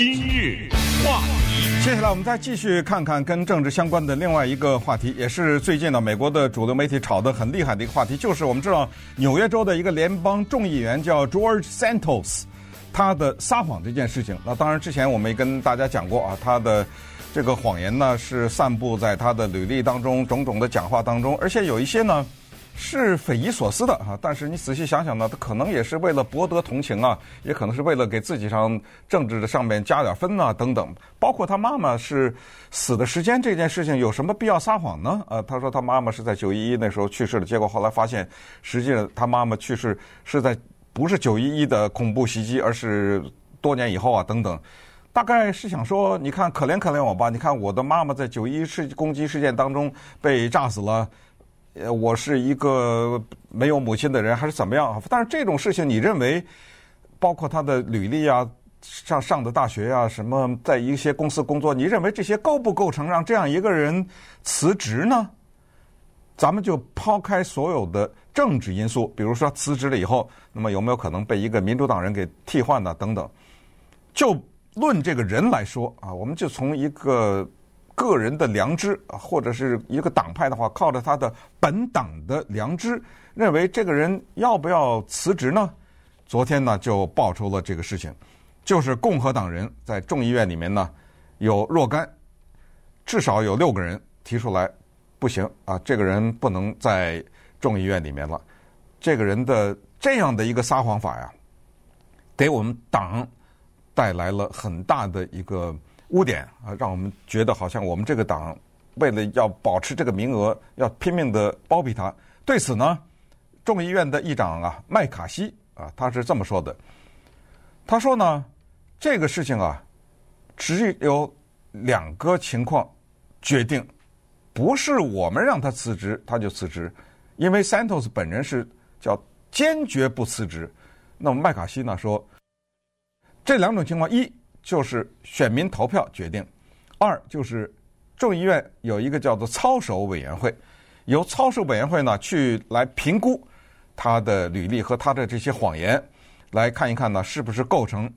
今日话题，接下来我们再继续看看跟政治相关的另外一个话题，也是最近呢美国的主流媒体炒得很厉害的一个话题，就是我们知道纽约州的一个联邦众议员叫 George Santos，他的撒谎这件事情。那当然之前我们也跟大家讲过啊，他的这个谎言呢是散布在他的履历当中，种种的讲话当中，而且有一些呢。是匪夷所思的啊！但是你仔细想想呢，他可能也是为了博得同情啊，也可能是为了给自己上政治的上面加点分啊等等。包括他妈妈是死的时间这件事情，有什么必要撒谎呢？呃，他说他妈妈是在九一一那时候去世的，结果后来发现，实际上他妈妈去世是在不是九一一的恐怖袭击，而是多年以后啊等等。大概是想说，你看可怜可怜我吧，你看我的妈妈在九一一事攻击事件当中被炸死了。呃，我是一个没有母亲的人，还是怎么样？但是这种事情，你认为，包括他的履历啊，上上的大学啊，什么在一些公司工作，你认为这些构不构成让这样一个人辞职呢？咱们就抛开所有的政治因素，比如说辞职了以后，那么有没有可能被一个民主党人给替换呢？等等，就论这个人来说啊，我们就从一个。个人的良知，或者是一个党派的话，靠着他的本党的良知，认为这个人要不要辞职呢？昨天呢就爆出了这个事情，就是共和党人在众议院里面呢有若干，至少有六个人提出来，不行啊，这个人不能在众议院里面了。这个人的这样的一个撒谎法呀，给我们党带来了很大的一个。污点啊，让我们觉得好像我们这个党为了要保持这个名额，要拼命的包庇他。对此呢，众议院的议长啊，麦卡锡啊，他是这么说的。他说呢，这个事情啊，只有两个情况决定，不是我们让他辞职他就辞职，因为 Santos 本人是叫坚决不辞职。那么麦卡锡呢说，这两种情况一。就是选民投票决定，二就是众议院有一个叫做操守委员会，由操守委员会呢去来评估他的履历和他的这些谎言，来看一看呢是不是构成，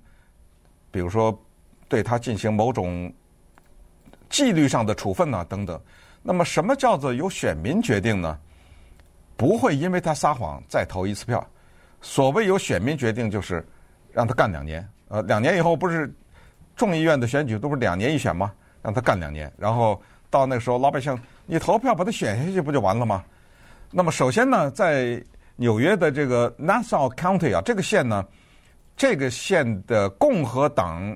比如说对他进行某种纪律上的处分呢等等。那么什么叫做由选民决定呢？不会因为他撒谎再投一次票。所谓由选民决定，就是让他干两年，呃，两年以后不是。众议院的选举都是两年一选吗？让他干两年，然后到那个时候，老百姓你投票把他选下去不就完了吗？那么首先呢，在纽约的这个 Nassau County 啊，这个县呢，这个县的共和党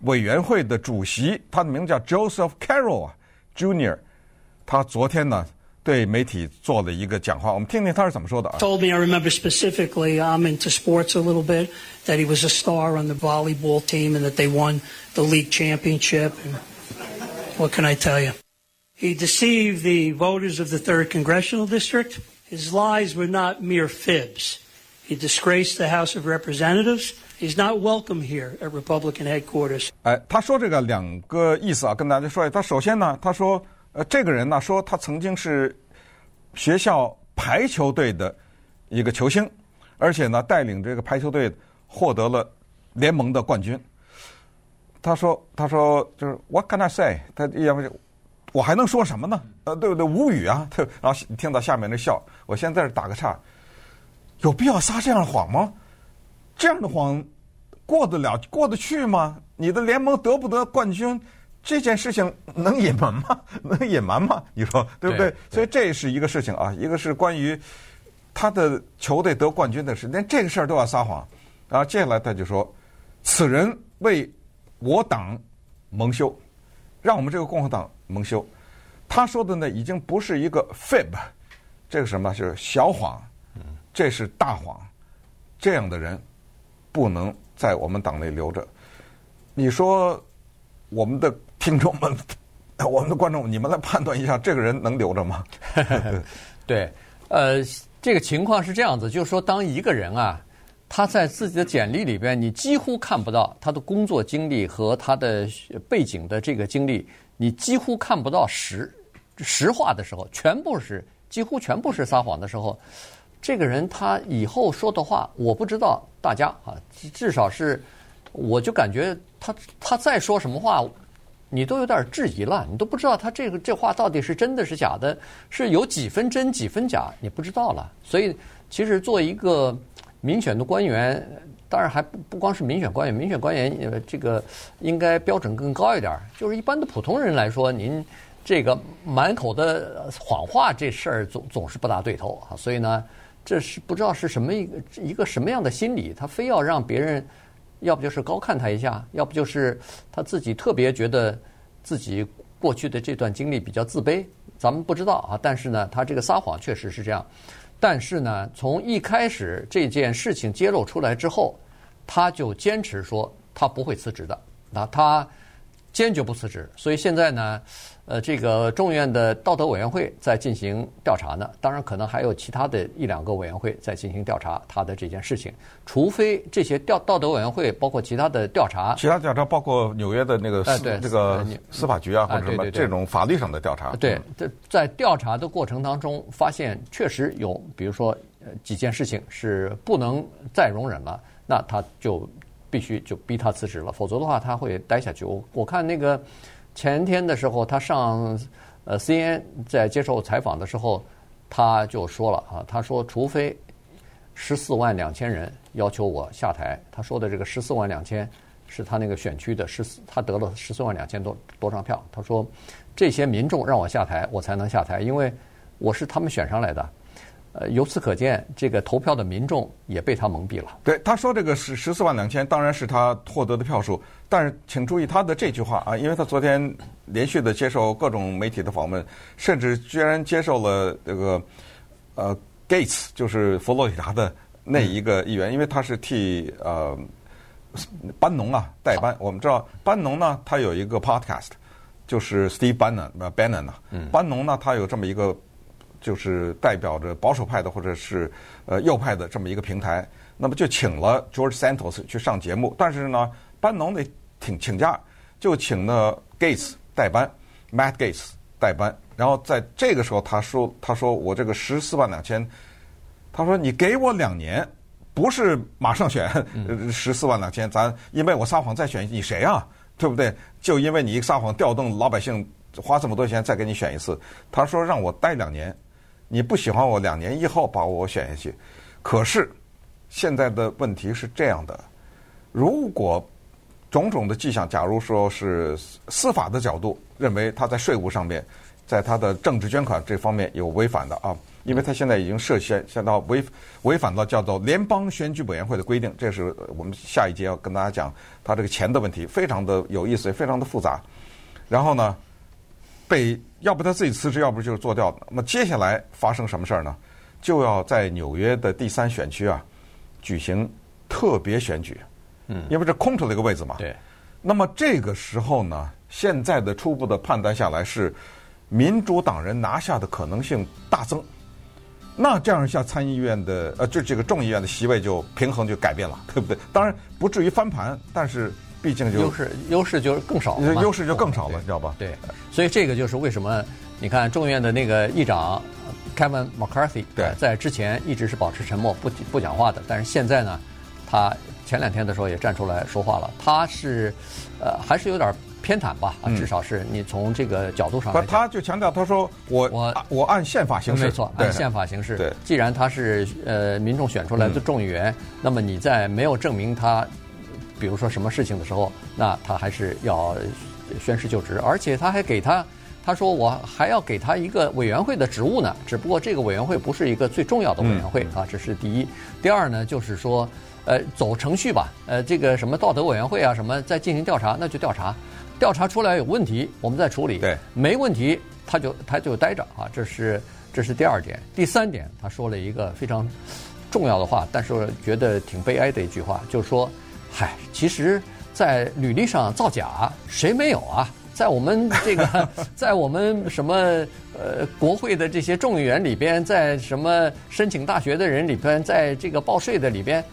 委员会的主席，他的名字叫 Joseph Carroll 啊，Junior，他昨天呢。对媒体做了一个讲话，我们听听他是怎么说的啊。Told me I remember specifically I'm into sports a little bit that he was a star on the volleyball team and that they won the league championship. And what can I tell you? He deceived the voters of the third congressional district. His lies were not mere fibs. He disgraced the House of Representatives. He's not welcome here at Republican headquarters. 哎，他说这个两个意思啊，跟大家说一下。他首先呢，他说。 呃，这个人呢说他曾经是学校排球队的一个球星，而且呢带领这个排球队获得了联盟的冠军。他说：“他说就是 What can I say？他因为我还能说什么呢？呃，对不对？无语啊！他然后听到下面的笑，我现在在这打个岔，有必要撒这样的谎吗？这样的谎过得了过得去吗？你的联盟得不得冠军？”这件事情能隐瞒吗？能隐瞒吗？你说对不对？对，所以这是一个事情啊，一个是关于他的球队得冠军的事，连这个事儿都要撒谎。然后接下来他就说：“此人为我党蒙羞，让我们这个共和党蒙羞。”他说的呢，已经不是一个 fib，这个什么就是小谎，这是大谎。这样的人不能在我们党内留着。你说我们的。听众们，我们的观众，你们来判断一下，这个人能留着吗？对，呃，这个情况是这样子，就是说，当一个人啊，他在自己的简历里边，你几乎看不到他的工作经历和他的背景的这个经历，你几乎看不到实实话的时候，全部是几乎全部是撒谎的时候，这个人他以后说的话，我不知道大家啊，至少是。我就感觉他他再说什么话，你都有点质疑了，你都不知道他这个这话到底是真的是假的，是有几分真几分假，你不知道了。所以其实做一个民选的官员，当然还不不光是民选官员，民选官员呃这个应该标准更高一点。就是一般的普通人来说，您这个满口的谎话这事儿总总是不大对头啊。所以呢，这是不知道是什么一个一个什么样的心理，他非要让别人。要不就是高看他一下，要不就是他自己特别觉得自己过去的这段经历比较自卑，咱们不知道啊。但是呢，他这个撒谎确实是这样。但是呢，从一开始这件事情揭露出来之后，他就坚持说他不会辞职的，那他坚决不辞职。所以现在呢。呃，这个众议院的道德委员会在进行调查呢，当然可能还有其他的一两个委员会在进行调查他的这件事情，除非这些调道德委员会包括其他的调查，其他调查包括纽约的那个这个司法局啊，或者什么这种法律上的调查。对，在在调查的过程当中，发现确实有，比如说呃几件事情是不能再容忍了，那他就必须就逼他辞职了，否则的话他会待下去。我我看那个。前天的时候，他上呃 CN 在接受采访的时候，他就说了啊，他说除非十四万两千人要求我下台，他说的这个十四万两千是他那个选区的十四，他得了十四万两千多多张票，他说这些民众让我下台，我才能下台，因为我是他们选上来的。呃，由此可见，这个投票的民众也被他蒙蔽了。对，他说这个十十四万两千，当然是他获得的票数。但是，请注意他的这句话啊，因为他昨天连续的接受各种媒体的访问，甚至居然接受了这个呃 Gates，就是佛罗里达的那一个议员，嗯、因为他是替呃班农啊代班。我们知道班农呢，他有一个 podcast，就是 Steve Bannon 呃 Bannon 啊，嗯、班农呢，他有这么一个。就是代表着保守派的或者是呃右派的这么一个平台，那么就请了 George Santos 去上节目，但是呢，班农得请请假，就请了 Gates 代班，Matt Gates 代班，然后在这个时候他说他说我这个十四万两千，他说你给我两年，不是马上选 十四万两千，咱因为我撒谎再选你谁啊？对不对？就因为你一撒谎调动老百姓花这么多钱再给你选一次，他说让我待两年。你不喜欢我，两年以后把我选下去。可是现在的问题是这样的：如果种种的迹象，假如说是司法的角度认为他在税务上面，在他的政治捐款这方面有违反的啊，因为他现在已经涉嫌现到违违反了叫做联邦选举委员会的规定。这是我们下一节要跟大家讲他这个钱的问题，非常的有意思，也非常的复杂。然后呢，被。要不他自己辞职，要不就是做掉。那么接下来发生什么事儿呢？就要在纽约的第三选区啊举行特别选举。嗯，因为这空出了一个位置嘛。对。那么这个时候呢，现在的初步的判断下来是民主党人拿下的可能性大增。那这样一下，参议院的呃，就这个众议院的席位就平衡就改变了，对不对？当然不至于翻盘，但是。毕竟就优势优势就更少了，优势就更少了，你知道吧？对，所以这个就是为什么你看众议院的那个议长 Kevin McCarthy 对，在之前一直是保持沉默不不讲话的，但是现在呢，他前两天的时候也站出来说话了。他是呃还是有点偏袒吧？啊，至少是你从这个角度上来讲，他就强调他说我我我按宪法行事，没错，按宪法行事。对，既然他是呃民众选出来的众议员，那么你在没有证明他。比如说什么事情的时候，那他还是要宣誓就职，而且他还给他，他说我还要给他一个委员会的职务呢。只不过这个委员会不是一个最重要的委员会啊，这是第一。第二呢，就是说，呃，走程序吧，呃，这个什么道德委员会啊，什么再进行调查，那就调查，调查出来有问题，我们再处理。对，没问题，他就他就待着啊。这是这是第二点。第三点，他说了一个非常重要的话，但是觉得挺悲哀的一句话，就是说。嗨，其实，在履历上造假，谁没有啊？在我们这个，在我们什么呃国会的这些众议员里边，在什么申请大学的人里边，在这个报税的里边，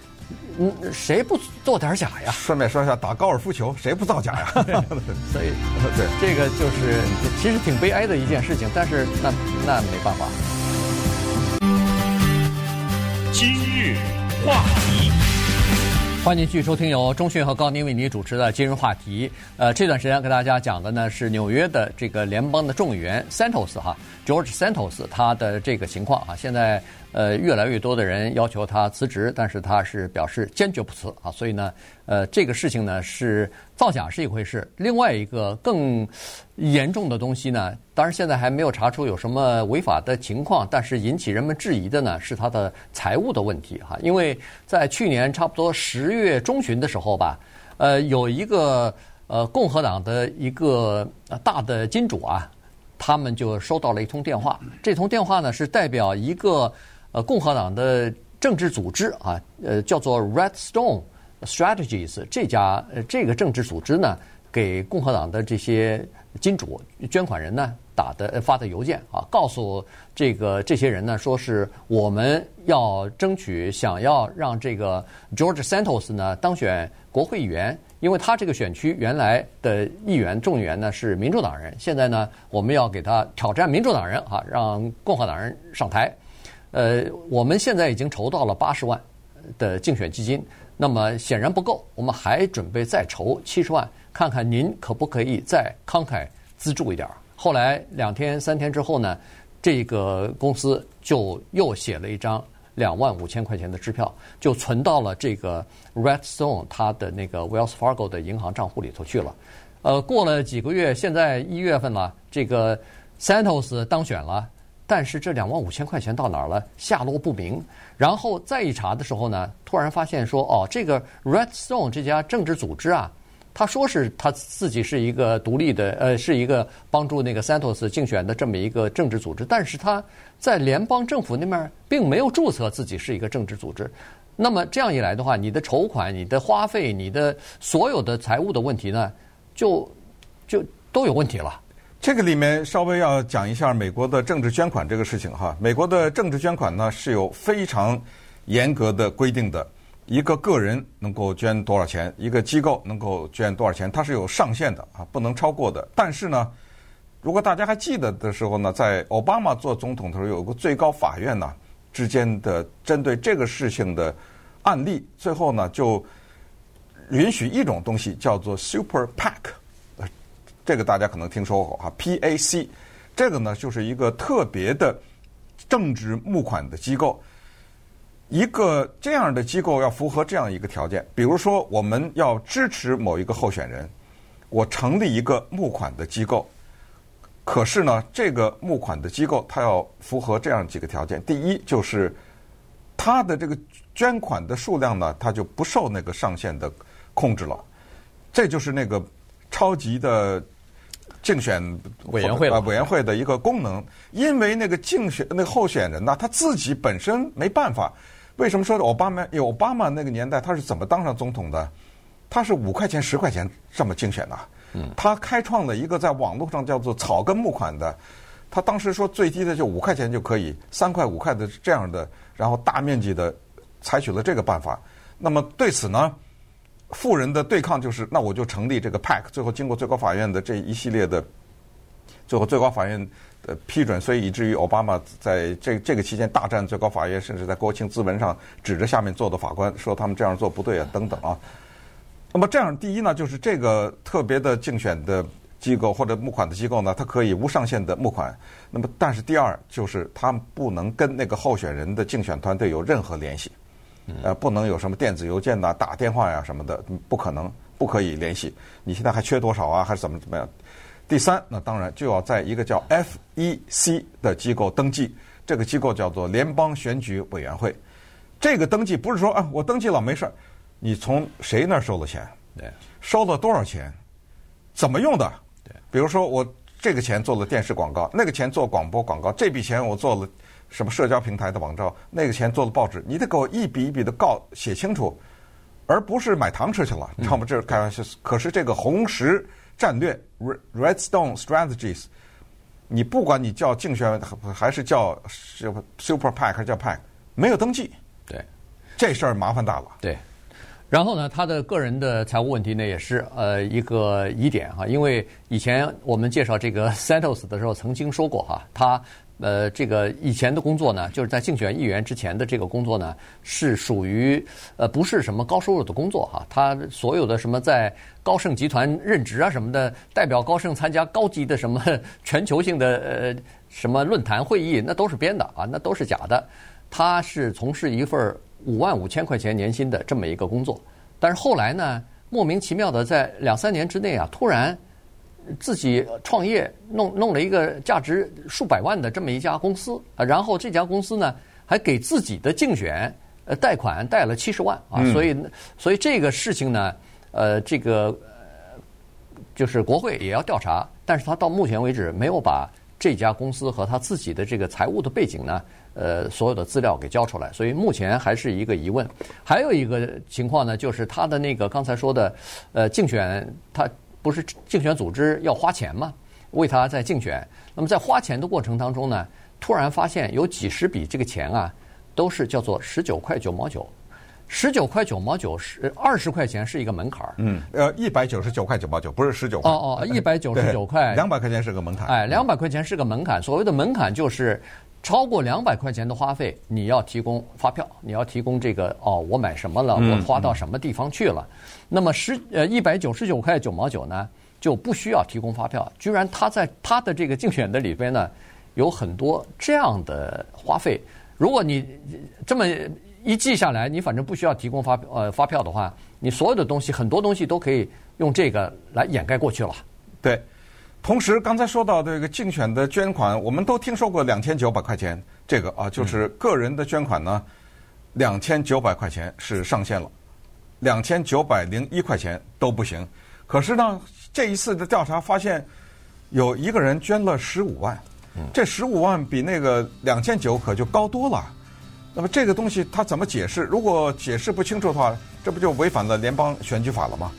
嗯，谁不做点假呀？顺便说一下，打高尔夫球 谁不造假呀？所以，对，这个就是其实挺悲哀的一件事情，但是那那没办法。今日话题。欢迎继续收听由中讯和高宁为您主持的今日话题。呃，这段时间跟大家讲的呢是纽约的这个联邦的众议员 Santos 哈，George Santos 他的这个情况啊，现在呃越来越多的人要求他辞职，但是他是表示坚决不辞啊。所以呢，呃，这个事情呢是造假是一回事，另外一个更严重的东西呢，当然现在还没有查出有什么违法的情况，但是引起人们质疑的呢是他的财务的问题哈，因为在去年差不多十。月中旬的时候吧，呃，有一个呃共和党的一个大的金主啊，他们就收到了一通电话。这通电话呢是代表一个呃共和党的政治组织啊，呃叫做 Redstone Strategies 这家呃这个政治组织呢，给共和党的这些金主捐款人呢。打的发的邮件啊，告诉这个这些人呢，说是我们要争取，想要让这个 George Santos 呢当选国会议员，因为他这个选区原来的议员众议员呢是民主党人，现在呢我们要给他挑战民主党人啊，让共和党人上台。呃，我们现在已经筹到了八十万的竞选基金，那么显然不够，我们还准备再筹七十万，看看您可不可以再慷慨资助一点儿。后来两天三天之后呢，这个公司就又写了一张两万五千块钱的支票，就存到了这个 Redstone 它的那个 Wells Fargo 的银行账户里头去了。呃，过了几个月，现在一月份了，这个 Santos 当选了，但是这两万五千块钱到哪儿了？下落不明。然后再一查的时候呢，突然发现说，哦，这个 Redstone 这家政治组织啊。他说是他自己是一个独立的，呃，是一个帮助那个 Santos 竞选的这么一个政治组织，但是他在联邦政府那面并没有注册自己是一个政治组织。那么这样一来的话，你的筹款、你的花费、你的所有的财务的问题呢，就就都有问题了。这个里面稍微要讲一下美国的政治捐款这个事情哈。美国的政治捐款呢是有非常严格的规定的。一个个人能够捐多少钱，一个机构能够捐多少钱，它是有上限的啊，不能超过的。但是呢，如果大家还记得的时候呢，在奥巴马做总统的时候，有个最高法院呢之间的针对这个事情的案例，最后呢就允许一种东西叫做 Super PAC，这个大家可能听说过啊，PAC，这个呢就是一个特别的政治募款的机构。一个这样的机构要符合这样一个条件，比如说我们要支持某一个候选人，我成立一个募款的机构。可是呢，这个募款的机构它要符合这样几个条件：第一，就是它的这个捐款的数量呢，它就不受那个上限的控制了。这就是那个超级的竞选委员会啊委员会的一个功能，因为那个竞选那个候选人呢，他自己本身没办法。为什么说奥巴马？因为奥巴马那个年代他是怎么当上总统的？他是五块钱、十块钱这么竞选的。嗯，他开创了一个在网络上叫做草根募款的。他当时说最低的就五块钱就可以，三块、五块的这样的，然后大面积的采取了这个办法。那么对此呢，富人的对抗就是，那我就成立这个 PAC。最后经过最高法院的这一系列的，最后最高法院。呃，批准，所以以至于奥巴马在这这个期间大战最高法院，甚至在国情咨文上指着下面坐的法官说他们这样做不对啊，等等啊。那么这样，第一呢，就是这个特别的竞选的机构或者募款的机构呢，它可以无上限的募款。那么，但是第二就是他们不能跟那个候选人的竞选团队有任何联系，呃，不能有什么电子邮件呐、打电话呀什么的，不可能，不可以联系。你现在还缺多少啊？还是怎么怎么样？第三，那当然就要在一个叫 FEC 的机构登记，这个机构叫做联邦选举委员会。这个登记不是说啊，我登记了没事儿，你从谁那儿收了钱？对，收了多少钱？怎么用的？对，比如说我这个钱做了电视广告，那个钱做广播广告，这笔钱我做了什么社交平台的网站，那个钱做了报纸，你得给我一笔一笔的告写清楚，而不是买糖吃去了。要不这是开玩笑。可是这个红石。战略 Redstone Strategies，你不管你叫竞选还是叫 Super PAC 还是叫 PAC，没有登记，对，这事儿麻烦大了。对，然后呢，他的个人的财务问题呢，也是呃一个疑点哈，因为以前我们介绍这个 Santos 的时候曾经说过哈，他呃，这个以前的工作呢，就是在竞选议员之前的这个工作呢，是属于呃不是什么高收入的工作哈。他所有的什么在高盛集团任职啊什么的，代表高盛参加高级的什么 全球性的呃什么论坛会议，那都是编的啊，那都是假的。他是从事一份五万五千块钱年薪的这么一个工作，但是后来呢，莫名其妙的在两三年之内啊，突然。自己创业弄弄了一个价值数百万的这么一家公司啊，然后这家公司呢还给自己的竞选呃贷款贷了七十万啊，所以所以这个事情呢，呃，这个就是国会也要调查，但是他到目前为止没有把这家公司和他自己的这个财务的背景呢，呃，所有的资料给交出来，所以目前还是一个疑问。还有一个情况呢，就是他的那个刚才说的呃竞选他。不是竞选组织要花钱吗？为他在竞选，那么在花钱的过程当中呢，突然发现有几十笔这个钱啊，都是叫做十九块九毛九，十九块九毛九是二十块钱是一个门槛儿。嗯，呃，一百九十九块九毛九不是十九块。哦哦，一百九十九块，两百块钱是个门槛。哎，两百块钱是个门槛。所谓的门槛就是超过两百块钱的花费，你要提供发票，你要提供这个哦，我买什么了，我花到什么地方去了。那么十呃一百九十九块九毛九呢，就不需要提供发票。居然他在他的这个竞选的里边呢，有很多这样的花费。如果你这么一记下来，你反正不需要提供发呃发票的话，你所有的东西很多东西都可以用这个来掩盖过去了。对。同时，刚才说到这个竞选的捐款，我们都听说过两千九百块钱这个啊，就是个人的捐款呢，两千九百块钱是上限了。两千九百零一块钱都不行，可是呢，这一次的调查发现，有一个人捐了十五万，这十五万比那个两千九可就高多了。那么这个东西他怎么解释？如果解释不清楚的话，这不就违反了联邦选举法了吗？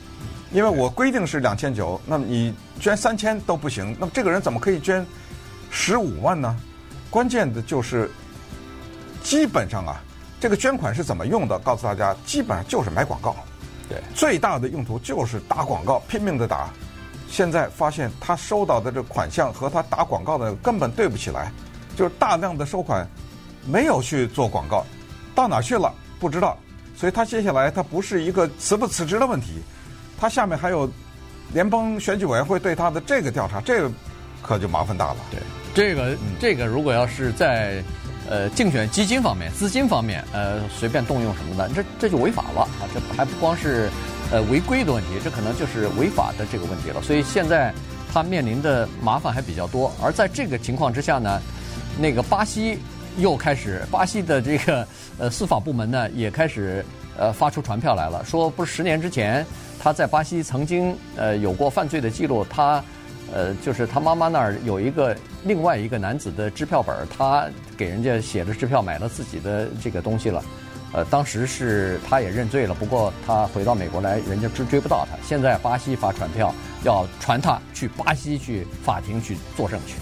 因为我规定是两千九，那么你捐三千都不行，那么这个人怎么可以捐十五万呢？关键的就是，基本上啊。这个捐款是怎么用的？告诉大家，基本上就是买广告，对，最大的用途就是打广告，拼命的打。现在发现他收到的这款项和他打广告的根本对不起来，就是大量的收款没有去做广告，到哪去了不知道。所以他接下来他不是一个辞不辞职的问题，他下面还有联邦选举委员会对他的这个调查，这个可就麻烦大了。对，这个这个如果要是在。呃，竞选基金方面、资金方面，呃，随便动用什么的，这这就违法了啊！这还不光是呃违规的问题，这可能就是违法的这个问题了。所以现在他面临的麻烦还比较多。而在这个情况之下呢，那个巴西又开始，巴西的这个呃司法部门呢也开始呃发出传票来了，说不是十年之前他在巴西曾经呃有过犯罪的记录，他。呃，就是他妈妈那儿有一个另外一个男子的支票本，他给人家写的支票买了自己的这个东西了。呃，当时是他也认罪了，不过他回到美国来，人家追追不到他。现在巴西发传票要传他去巴西去法庭去作证去。